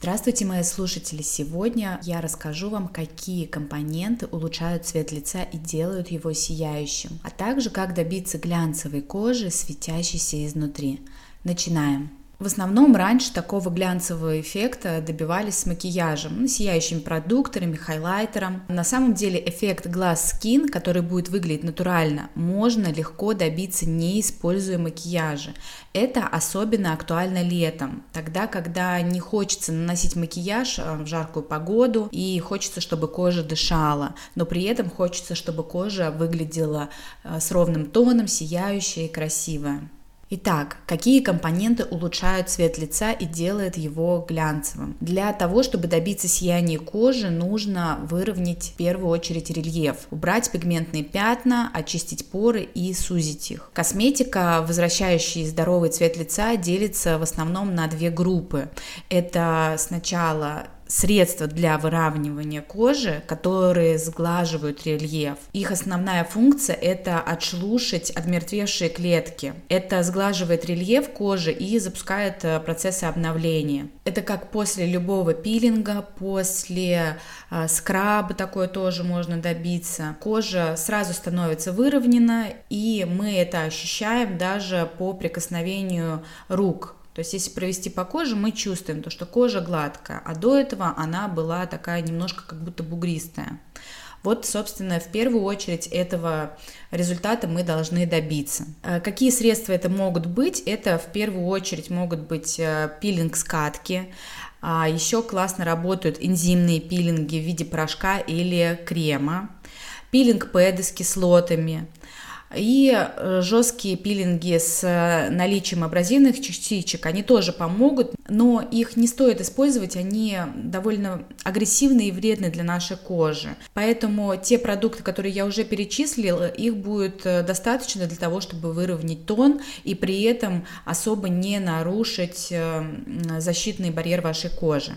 Здравствуйте, мои слушатели! Сегодня я расскажу вам, какие компоненты улучшают цвет лица и делают его сияющим, а также как добиться глянцевой кожи, светящейся изнутри. Начинаем! В основном раньше такого глянцевого эффекта добивались с макияжем, ну, сияющими продукторами, хайлайтером. На самом деле эффект Glass Skin, который будет выглядеть натурально, можно легко добиться, не используя макияжи. Это особенно актуально летом, тогда, когда не хочется наносить макияж э, в жаркую погоду и хочется, чтобы кожа дышала, но при этом хочется, чтобы кожа выглядела э, с ровным тоном, сияющая и красивая. Итак, какие компоненты улучшают цвет лица и делают его глянцевым? Для того, чтобы добиться сияния кожи, нужно выровнять в первую очередь рельеф, убрать пигментные пятна, очистить поры и сузить их. Косметика, возвращающая здоровый цвет лица, делится в основном на две группы. Это сначала средства для выравнивания кожи, которые сглаживают рельеф. Их основная функция – это отшелушить отмертвевшие клетки. Это сглаживает рельеф кожи и запускает э, процессы обновления. Это как после любого пилинга, после э, скраба такое тоже можно добиться. Кожа сразу становится выровнена, и мы это ощущаем даже по прикосновению рук то есть если провести по коже, мы чувствуем то, что кожа гладкая, а до этого она была такая немножко как будто бугристая. Вот, собственно, в первую очередь этого результата мы должны добиться. Э, какие средства это могут быть? Это в первую очередь могут быть э, пилинг-скатки, а еще классно работают энзимные пилинги в виде порошка или крема, пилинг-пэды с кислотами, и э, жесткие пилинги с э, наличием абразивных частичек, они тоже помогут, но их не стоит использовать, они довольно агрессивны и вредны для нашей кожи. Поэтому те продукты, которые я уже перечислила, их будет э, достаточно для того, чтобы выровнять тон и при этом особо не нарушить защитный барьер вашей кожи.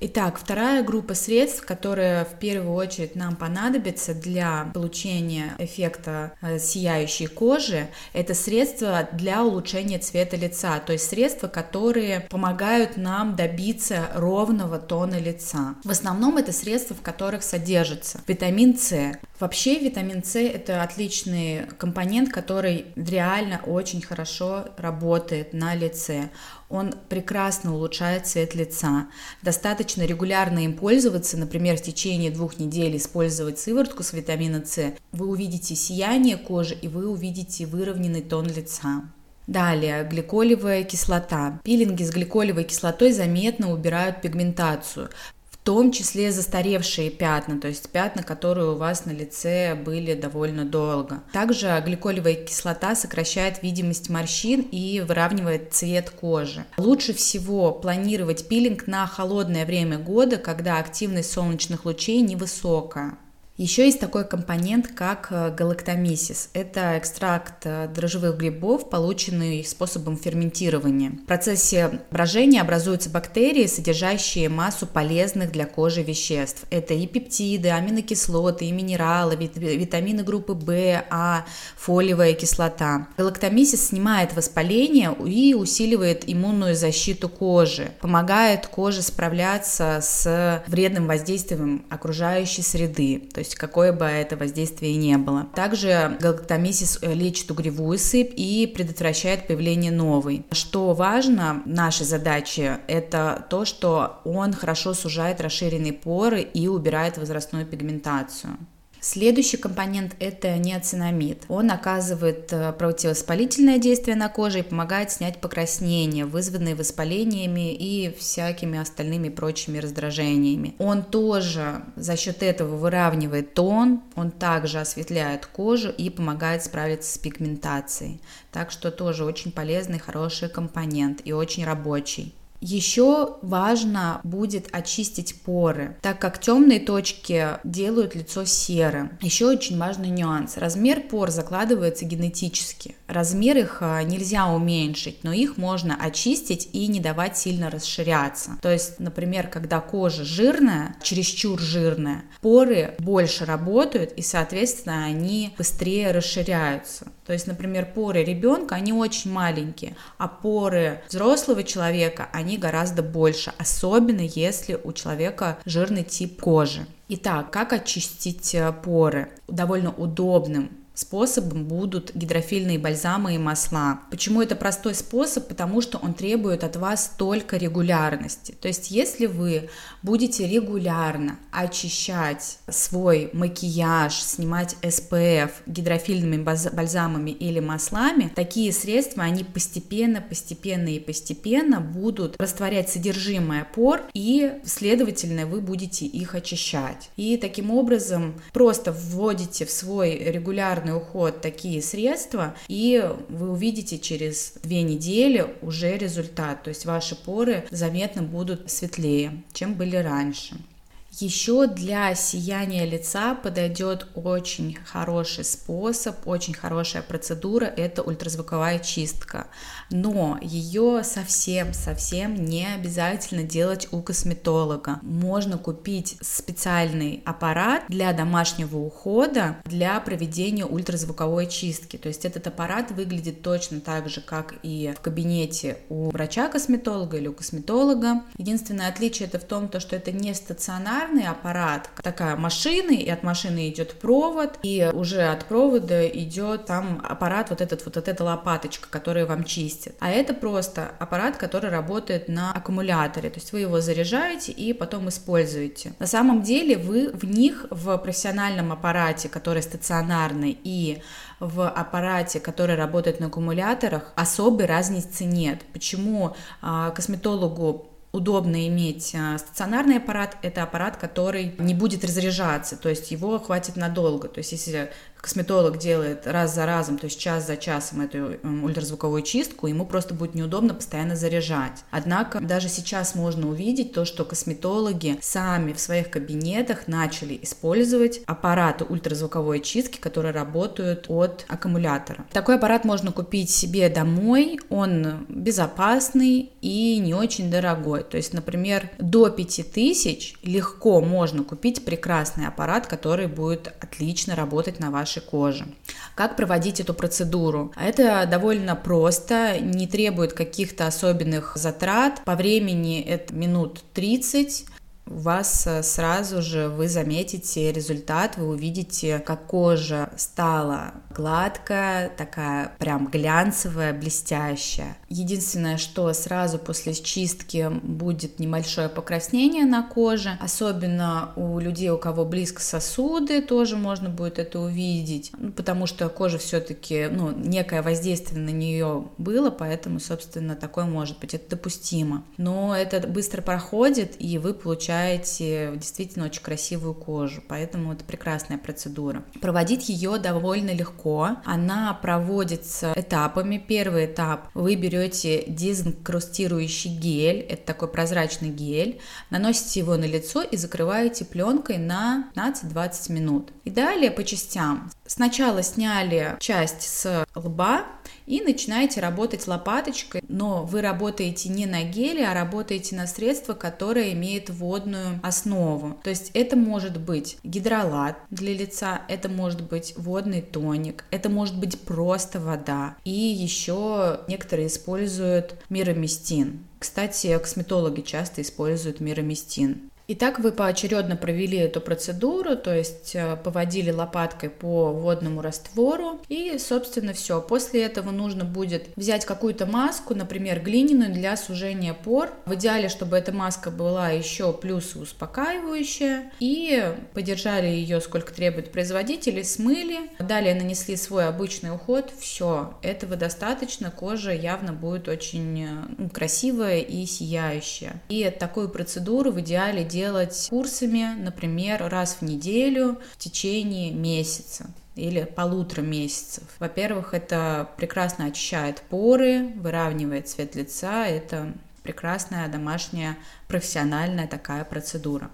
Итак, вторая группа средств, которая в первую очередь нам понадобится для получения эффекта э, сияющей кожи, это средства для улучшения цвета лица, то есть средства, которые помогают нам добиться ровного тона лица. В основном это средства, в которых содержится витамин С. Вообще витамин С это отличный компонент, который реально очень хорошо работает на лице он прекрасно улучшает цвет лица. Достаточно регулярно им пользоваться, например, в течение двух недель использовать сыворотку с витамина С. Вы увидите сияние кожи и вы увидите выровненный тон лица. Далее, гликолевая кислота. Пилинги с гликолевой кислотой заметно убирают пигментацию том числе застаревшие пятна, то есть пятна, которые у вас на лице были довольно долго. Также гликолевая кислота сокращает видимость морщин и выравнивает цвет кожи. Лучше всего планировать пилинг на холодное время года, когда активность солнечных лучей невысокая. Еще есть такой компонент, как э, галактомисис. Это экстракт э, дрожжевых грибов, полученный способом ферментирования. В процессе брожения образуются бактерии, содержащие массу полезных для кожи веществ. Это и пептиды, аминокислоты, и минералы, витамины группы В, А, фолиевая кислота. Галактомисис снимает воспаление и усиливает иммунную защиту кожи, помогает коже справляться с вредным воздействием окружающей среды. То есть какое бы это воздействие ни было. Также галактомисис э, лечит угревую сыпь и предотвращает появление новой. Что важно нашей задаче, это то, что он хорошо сужает расширенные поры и убирает возрастную пигментацию. Следующий компонент – это неоцинамид. Он оказывает э, противовоспалительное действие на коже и помогает снять покраснения, вызванные воспалениями и всякими остальными прочими раздражениями. Он тоже за счет этого выравнивает тон, он также осветляет кожу и помогает справиться с пигментацией. Так что тоже очень полезный, хороший компонент и очень рабочий. Еще важно будет очистить поры, так как темные точки делают лицо серым. Еще очень важный нюанс. Размер пор закладывается генетически. Размер их а, нельзя уменьшить, но их можно очистить и не давать сильно расширяться. То есть, например, когда кожа жирная, чересчур жирная, поры больше работают и, соответственно, они быстрее расширяются. То есть, например, поры ребенка, они очень маленькие, а поры взрослого человека, они они гораздо больше, особенно если у человека жирный тип кожи. Итак, как очистить э, поры? Довольно удобным способом будут гидрофильные бальзамы и масла. Почему это простой способ? Потому что он требует от вас только регулярности. То есть если вы будете регулярно очищать свой макияж, снимать SPF гидрофильными бальзамами или маслами, такие средства, они постепенно, постепенно и постепенно будут растворять содержимое пор и, следовательно, вы будете их очищать. И таким образом просто вводите в свой регулярный регулярный уход такие средства, и вы увидите через две недели уже результат, то есть ваши поры заметно будут светлее, чем были раньше. Еще для сияния лица подойдет очень хороший способ, очень хорошая процедура, это ультразвуковая чистка. Но ее совсем-совсем не обязательно делать у косметолога. Можно купить специальный аппарат для домашнего ухода для проведения ультразвуковой чистки. То есть этот аппарат выглядит точно так же, как и в кабинете у врача-косметолога или у косметолога. Единственное отличие это в том, то, что это не стационар стационарный аппарат, такая машина, и от машины идет провод, и уже от провода идет там аппарат, вот этот вот, вот эта лопаточка, которая вам чистит. А это просто аппарат, который работает на аккумуляторе, то есть вы его заряжаете и потом используете. На самом деле вы в них в профессиональном аппарате, который стационарный, и в аппарате, который работает на аккумуляторах, особой разницы нет. Почему а, косметологу удобно иметь а, стационарный аппарат, это аппарат, который не будет разряжаться, то есть его хватит надолго. То есть если косметолог делает раз за разом, то есть час за часом эту ультразвуковую чистку, ему просто будет неудобно постоянно заряжать. Однако даже сейчас можно увидеть то, что косметологи сами в своих кабинетах начали использовать аппараты ультразвуковой чистки, которые работают от аккумулятора. Такой аппарат можно купить себе домой, он безопасный и не очень дорогой. То есть, например, до 5000 легко можно купить прекрасный аппарат, который будет отлично работать на вашей кожи. Как проводить эту процедуру? Это довольно просто, не требует каких-то особенных затрат. По времени это минут 30 у вас э, сразу же вы заметите результат, вы увидите, как кожа стала гладкая, такая прям глянцевая, блестящая. Единственное, что сразу после чистки будет небольшое покраснение на коже, особенно у людей, у кого близко сосуды, тоже можно будет это увидеть, ну, потому что кожа все-таки, ну, некое воздействие на нее было, поэтому, собственно, такое может быть, это допустимо. Но это быстро проходит, и вы получаете получаете действительно очень красивую кожу, поэтому это прекрасная процедура. Проводить ее довольно легко, она проводится этапами. Первый этап вы берете дезинкрустирующий гель, это такой прозрачный гель, наносите его на лицо и закрываете пленкой на 15-20 минут. И далее по частям. Сначала сняли часть с лба, и начинаете работать лопаточкой, но вы работаете не на геле, а работаете на средство, которое имеет водную основу. То есть это может быть гидролат для лица, это может быть водный тоник, это может быть просто вода. И еще некоторые используют мироместин. Кстати, косметологи часто используют мироместин. Итак, вы поочередно провели эту процедуру, то есть э, поводили лопаткой по водному раствору и, собственно, все. После этого нужно будет взять какую-то маску, например, глиняную для сужения пор. В идеале, чтобы эта маска была еще плюс успокаивающая. И подержали ее сколько требует производитель, смыли. Далее нанесли свой обычный уход. Все, этого достаточно. Кожа явно будет очень э, красивая и сияющая. И такую процедуру в идеале делать курсами, например, раз в неделю в течение месяца или полутора месяцев. Во-первых, это прекрасно очищает поры, выравнивает цвет лица, это прекрасная домашняя профессиональная такая процедура.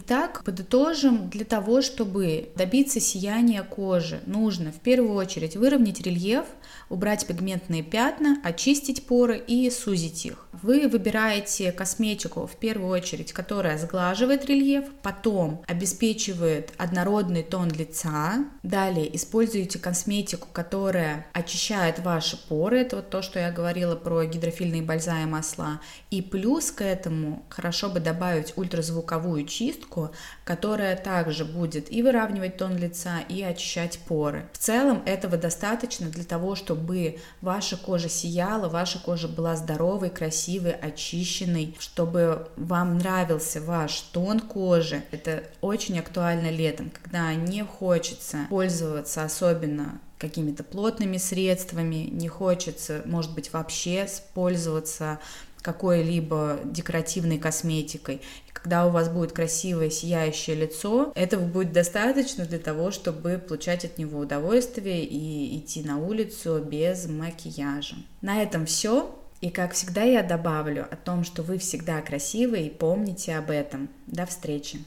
Итак, подытожим, для того, чтобы добиться сияния кожи, нужно в первую очередь выровнять рельеф, убрать пигментные пятна, очистить поры и сузить их. Вы выбираете косметику в первую очередь, которая сглаживает рельеф, потом обеспечивает однородный тон лица. Далее используете косметику, которая очищает ваши поры, это вот то, что я говорила про гидрофильные бальза и масла. И плюс к этому хорошо бы добавить ультразвуковую чистку, которая также будет и выравнивать тон лица, и очищать поры. В целом этого достаточно для того, чтобы ваша кожа сияла, ваша кожа была здоровой, красивой, очищенный, чтобы вам нравился ваш тон кожи. Это очень актуально летом, когда не хочется пользоваться особенно какими-то плотными средствами, не хочется, может быть, вообще пользоваться какой-либо декоративной косметикой. И когда у вас будет красивое сияющее лицо, этого будет достаточно для того, чтобы получать от него удовольствие и идти на улицу без макияжа. На этом все. И как всегда я добавлю о том, что вы всегда красивы и помните об этом. До встречи!